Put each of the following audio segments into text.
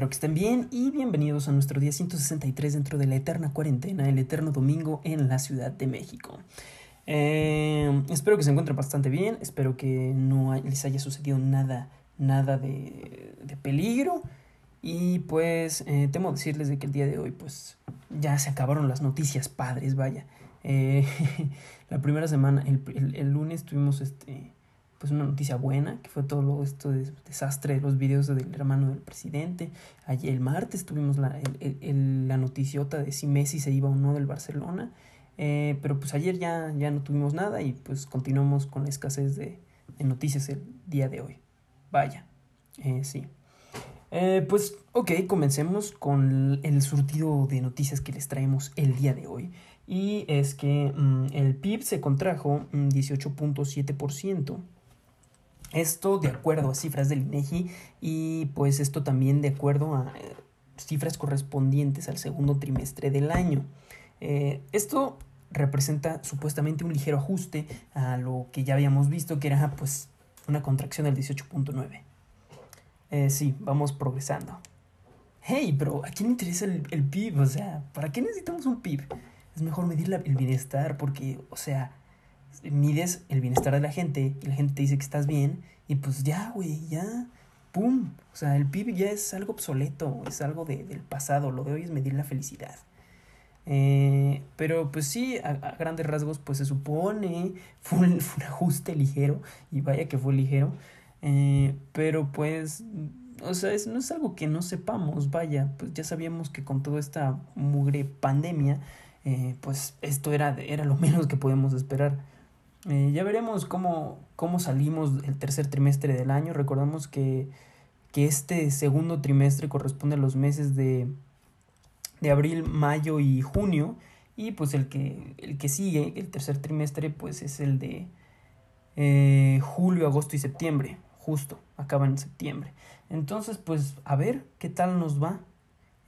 espero que estén bien y bienvenidos a nuestro día 163 dentro de la eterna cuarentena, el eterno domingo en la Ciudad de México. Eh, espero que se encuentren bastante bien, espero que no les haya sucedido nada, nada de, peligro. Y pues eh, temo decirles de que el día de hoy pues ya se acabaron las noticias padres, vaya. Eh, la primera semana, el, el lunes tuvimos este pues una noticia buena, que fue todo esto de desastre de los videos del hermano del presidente. Ayer el martes tuvimos la, el, la noticiota de si Messi se iba o no del Barcelona. Eh, pero pues ayer ya, ya no tuvimos nada y pues continuamos con la escasez de, noticias el día de hoy. Vaya, eh, sí. Eh, pues ok, comencemos con el surtido de noticias que les traemos el día de hoy. Y es que mm, el PIB se contrajo 18.7%. Esto de acuerdo a cifras del INEGI y pues esto también de acuerdo a eh, cifras correspondientes al segundo trimestre del año. Eh, esto representa supuestamente un ligero ajuste a lo que ya habíamos visto que era pues una contracción del 18.9. Eh, sí, vamos progresando. Hey, pero ¿a quién interesa el, el, PIB? O sea, ¿para qué necesitamos un PIB? Es mejor medir el bienestar porque, o sea, mides el bienestar de la gente y la gente te dice que estás bien y pues ya, güey, ya, ¡pum! O sea, el PIB ya es algo obsoleto, es algo de, del pasado, lo de hoy es medir la felicidad. Eh, pero pues sí, a, grandes rasgos pues se supone, fue un, ajuste ligero y vaya que fue ligero, eh, pero pues, o sea, es, no es algo que no sepamos, vaya, pues ya sabíamos que con toda esta mugre pandemia, eh, pues esto era, era lo menos que podemos esperar. Eh, ya veremos cómo, cómo salimos el tercer trimestre del año. Recordamos que, que este segundo trimestre corresponde a los meses de, de abril, mayo y junio. Y pues el que, el que sigue, el tercer trimestre, pues es el de eh, julio, agosto y septiembre. Justo, acaba en septiembre. Entonces, pues a ver qué tal nos va.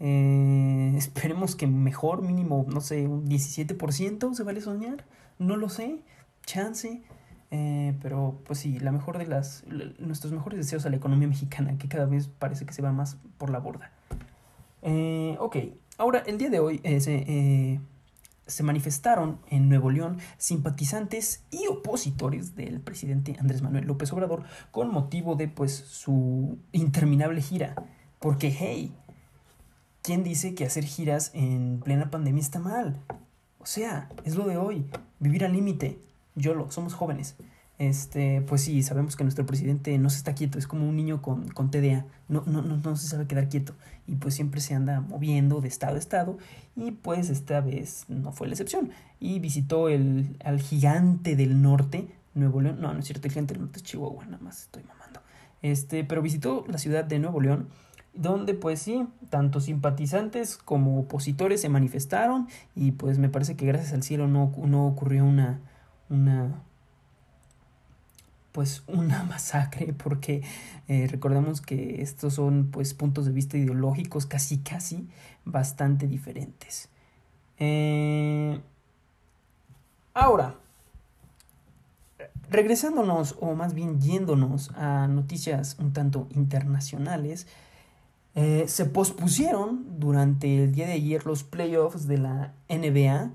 Eh, esperemos que mejor, mínimo, no sé, un 17%, ¿se vale soñar? No lo sé chance. Eh, pero pues sí, la mejor de las, nuestros mejores deseos a la economía mexicana, que cada vez parece que se va más por la borda. Eh, ok, ahora el día de hoy eh, se, se, manifestaron en Nuevo León simpatizantes y opositores del presidente Andrés Manuel López Obrador con motivo de pues su interminable gira. Porque hey, ¿quién dice que hacer giras en plena pandemia está mal? O sea, es lo de hoy, vivir al límite, YOLO, somos jóvenes. Este, pues sí, sabemos que nuestro presidente no se está quieto, es como un niño con, con TDA, no, no, no, no se sabe quedar quieto. Y pues siempre se anda moviendo de estado a estado y pues esta vez no fue la excepción. Y visitó el, al gigante del norte, Nuevo León, no, no es cierto, el gigante del norte es Chihuahua, nada más estoy mamando, este, pero visitó la ciudad de Nuevo León donde pues sí, tanto simpatizantes como opositores se manifestaron y pues me parece que gracias al cielo no, no ocurrió una una pues una masacre porque eh, recordemos que estos son pues puntos de vista ideológicos casi casi bastante diferentes. Eh, ahora regresándonos o más bien yéndonos a noticias un tanto internacionales eh, se pospusieron durante el día de ayer los playoffs de la NBA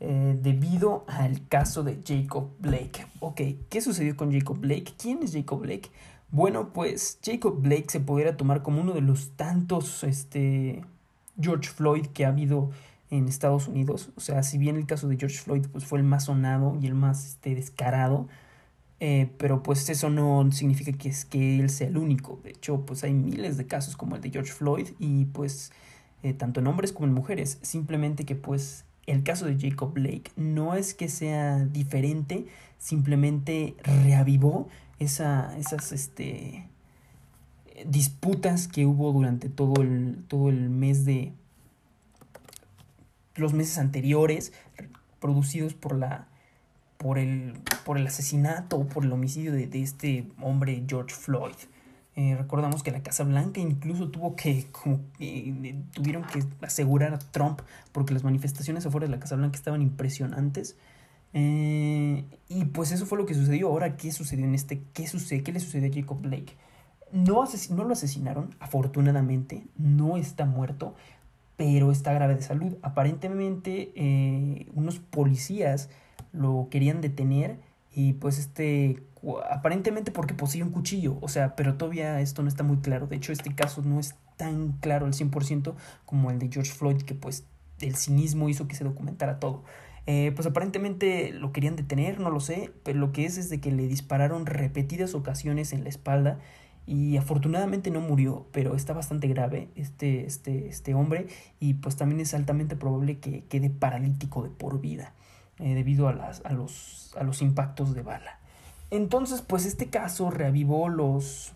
eh, debido al caso de Jacob Blake. Ok, ¿qué sucedió con Jacob Blake? ¿Quién es Jacob Blake? Bueno, pues Jacob Blake se pudiera tomar como uno de los tantos este, George Floyd que ha habido en Estados Unidos. O sea, si bien el caso de George Floyd pues, fue el más sonado y el más este, descarado, eh, pero pues eso no significa que, es, que él sea el único. De hecho, pues hay miles de casos como el de George Floyd y pues eh, tanto en hombres como en mujeres. Simplemente que pues el caso de Jacob Blake no es que sea diferente, simplemente reavivó esa, esas este, disputas que hubo durante todo el, todo el mes de los meses anteriores producidos por la por el por el asesinato o por el homicidio de, de este hombre George Floyd. Eh, recordamos que la Casa Blanca incluso tuvo que, como, eh, tuvieron que asegurar a Trump porque las manifestaciones afuera de la Casa Blanca estaban impresionantes. Eh, y pues eso fue lo que sucedió. Ahora, ¿qué sucedió en este? ¿Qué sucede? ¿Qué le sucedió a Jacob Blake? no, no lo asesinaron, afortunadamente, no está muerto, pero está grave de salud. Aparentemente eh, unos policías lo querían detener y pues este aparentemente porque posee un cuchillo, o sea, pero todavía esto no está muy claro. De hecho, este caso no es tan claro al 100% como el de George Floyd, que pues el cinismo hizo que se documentara todo. Eh, pues aparentemente lo querían detener, no lo sé, pero lo que es es de que le dispararon repetidas ocasiones en la espalda y afortunadamente no murió, pero está bastante grave este, este, este hombre y pues también es altamente probable que quede paralítico de por vida eh, debido a, las, a, los, a los impactos de bala. Entonces, pues este caso reavivó los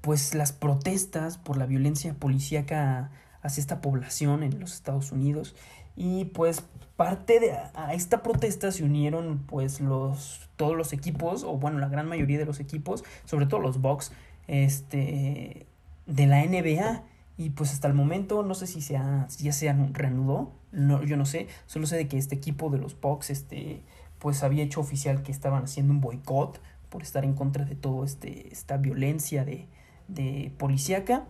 pues las protestas por la violencia policíaca hacia esta población en los Estados Unidos. Y pues parte de a esta protesta se unieron pues los todos los equipos o bueno la gran mayoría de los equipos sobre todo los Bucks este de la NBA y pues hasta el momento no sé si, se ya se reanudó no, yo no sé. Solo sé de que este equipo de los Bucks este pues había hecho oficial que estaban haciendo un boicot por estar en contra de todo este esta violencia de, de policíaca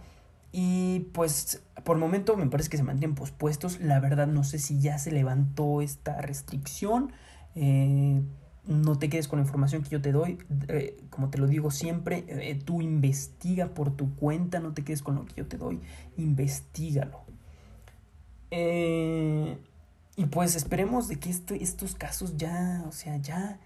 y pues por momento me parece que se mantienen pospuestos. La verdad no sé si ya se levantó esta restricción. Eh, no te quedes con la información que yo te doy. Eh, como te lo digo siempre, eh, tú investiga por tu cuenta, no te quedes con lo que yo te doy. Investígalo. Y pues esperemos de que este, estos casos ya, o sea, ya...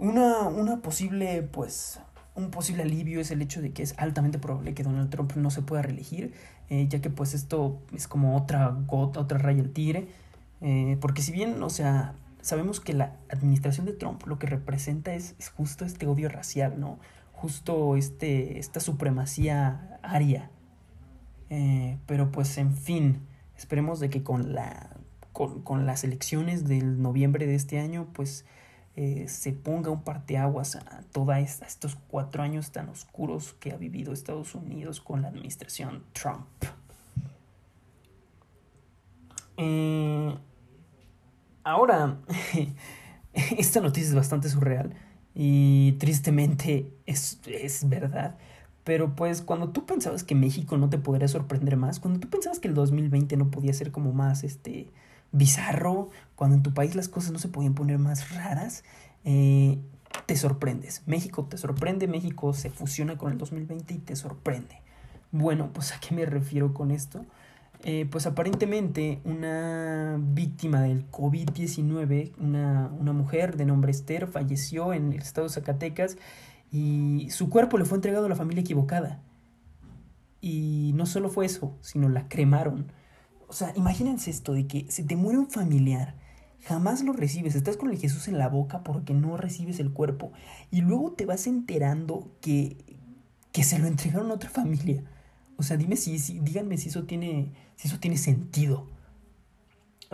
Una, una posible, pues, un posible alivio es el hecho de que es altamente probable que Donald Trump no se pueda reelegir, eh, ya que pues esto es como otra gota, otra raya al tigre, eh, porque si bien, o sea, sabemos que la administración de Trump lo que representa es, justo este odio racial, ¿no? Justo este, esta supremacía aria. Eh, pero pues en fin, esperemos de que con, la, con, con las elecciones del noviembre de este año, pues eh, se ponga un parteaguas a todos estos cuatro años tan oscuros que ha vivido Estados Unidos con la administración Trump. Eh, ahora, esta noticia es bastante surreal y tristemente es, es verdad. Pero pues cuando tú pensabas que México no te podría sorprender más, cuando tú pensabas que el 2020 no podía ser como más este bizarro, cuando en tu país las cosas no se podían poner más raras, eh, te sorprendes. México te sorprende, México se fusiona con el 2020 y te sorprende. Bueno, pues a qué me refiero con esto? Eh, pues aparentemente una víctima del COVID-19, una, una mujer de nombre Esther, falleció en el estado de Zacatecas y su cuerpo le fue entregado a la familia equivocada. Y no solo fue eso, sino la cremaron o sea, imagínense esto de que si te muere un familiar, jamás lo recibes, estás con el Jesús en la boca porque no recibes el cuerpo y luego te vas enterando que, que se lo entregaron a otra familia. O sea, dime si, si díganme si eso tiene, si eso tiene sentido.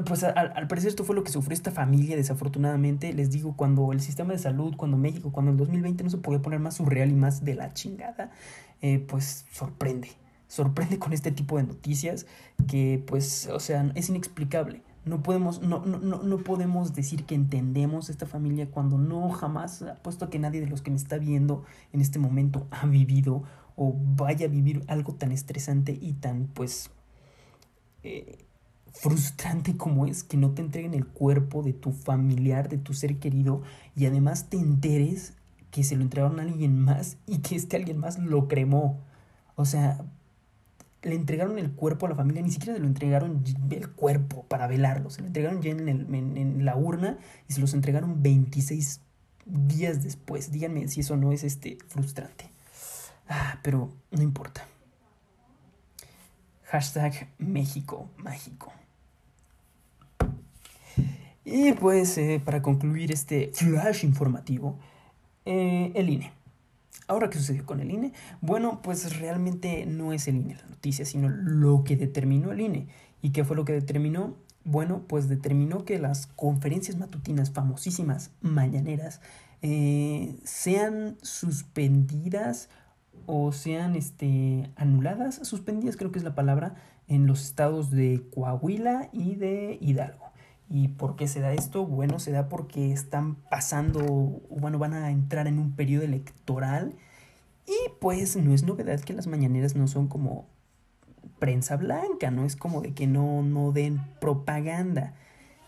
Pues al, parecer esto fue lo que sufrió esta familia, desafortunadamente. Les digo, cuando el sistema de salud, cuando México, cuando el 2020 no se podía poner más surreal y más de la chingada, eh, pues sorprende sorprende con este tipo de noticias que pues, o sea, es inexplicable. No podemos, no, no, no, podemos decir que entendemos esta familia cuando no jamás, apuesto que nadie de los que me está viendo en este momento ha vivido o vaya a vivir algo tan estresante y tan pues eh, frustrante como es que no te entreguen el cuerpo de tu familiar, de tu ser querido y además te enteres que se lo entregaron a alguien más y que este alguien más lo cremó. O sea, le entregaron el cuerpo a la familia, ni siquiera se lo entregaron el cuerpo para velarlo, se lo entregaron ya en, la urna y se los entregaron 26 días después. Díganme si eso no es este frustrante. Ah, pero no importa. Hashtag México Mágico. Y pues eh, para concluir este flash informativo, eh, el INE. Ahora, ¿qué sucedió con el INE? Bueno, pues realmente no es el INE la noticia, sino lo que determinó el INE. ¿Y qué fue lo que determinó? Bueno, pues determinó que las conferencias matutinas famosísimas, mañaneras, eh, sean suspendidas o sean este, anuladas, suspendidas creo que es la palabra, en los estados de Coahuila y de Hidalgo. ¿Y por qué se da esto? Bueno, se da porque están pasando, bueno, van a entrar en un periodo electoral Y pues no es novedad que las mañaneras no son como prensa blanca, no es como de que no, no den propaganda.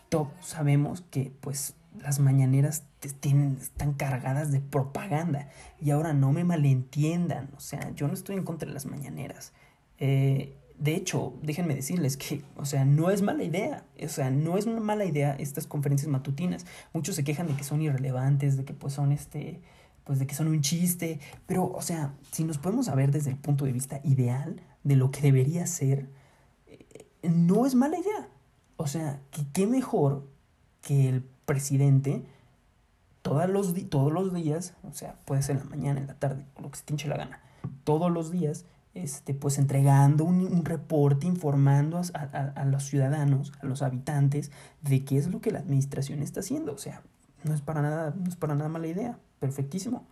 Todos sabemos que pues las mañaneras tienen, están cargadas de propaganda. Y ahora no me malentiendan, o sea, yo no estoy en contra de las mañaneras. Eh, de hecho, déjenme decirles que, o sea, no es mala idea. O sea, no es una mala idea estas conferencias matutinas. Muchos se quejan de que son irrelevantes, de que pues son este, pues de que son un chiste. Pero, o sea, si nos podemos ver desde el punto de vista ideal de lo que debería ser, eh, no es mala idea. O sea, qué mejor que el presidente todos los, todos los días, o sea, puede ser en la mañana, en la tarde, lo que se te la gana, todos los días este, pues entregando un, reporte informando a, los ciudadanos, a los habitantes, de qué es lo que la administración está haciendo. O sea, no es para nada, no es para nada mala idea. Perfectísimo.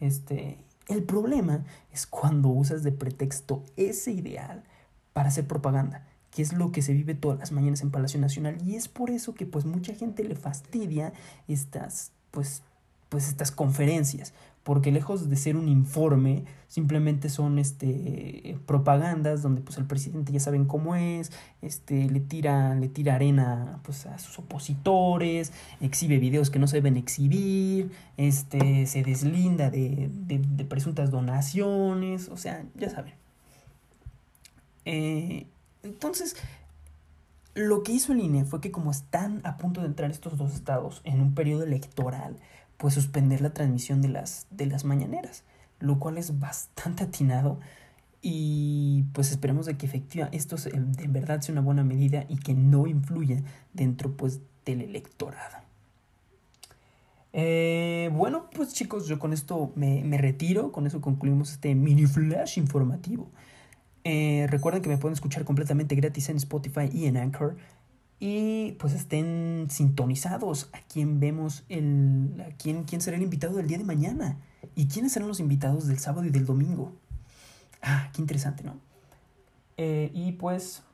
Este, el problema es cuando usas de pretexto ese ideal para hacer propaganda, que es lo que se vive todas las mañanas en Palacio Nacional. Y es por eso que pues mucha gente le fastidia estas, pues, pues estas conferencias, porque lejos de ser un informe, simplemente son este, propagandas donde pues el presidente ya saben cómo es, este, le, tira, le tira arena pues, a sus opositores, exhibe videos que no se deben exhibir, este, se deslinda de, de, presuntas donaciones, o sea, ya saben. Eh, entonces, lo que hizo el INE fue que como están a punto de entrar estos dos estados en un periodo electoral, pues suspender la transmisión de las, de las mañaneras, lo cual es bastante atinado y pues esperemos de que efectivamente esto de verdad sea una buena medida y que no influya dentro pues del electorado. Eh, bueno, pues chicos, yo con esto me, retiro, con eso concluimos este mini flash informativo. Eh, recuerden que me pueden escuchar completamente gratis en Spotify y en Anchor y pues estén sintonizados a quién vemos el a quién, quién será el invitado del día de mañana y quiénes serán los invitados del sábado y del domingo. Ah, qué interesante, ¿no? Eh, y pues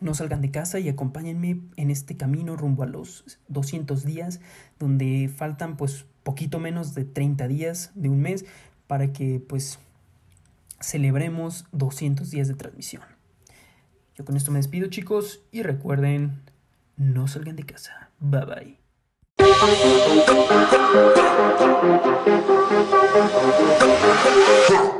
no salgan de casa y acompáñenme en este camino rumbo a los 200 días, donde faltan pues poquito menos de 30 días de un mes para que pues celebremos 200 días de transmisión. Con esto me despido chicos y recuerden, no salgan de casa. Bye bye.